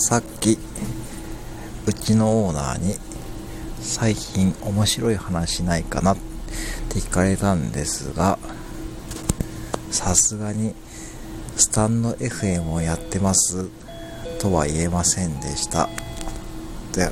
さっきうちのオーナーに最近面白い話ないかなって聞かれたんですがさすがにスタンド FM をやってますとは言えませんでした。で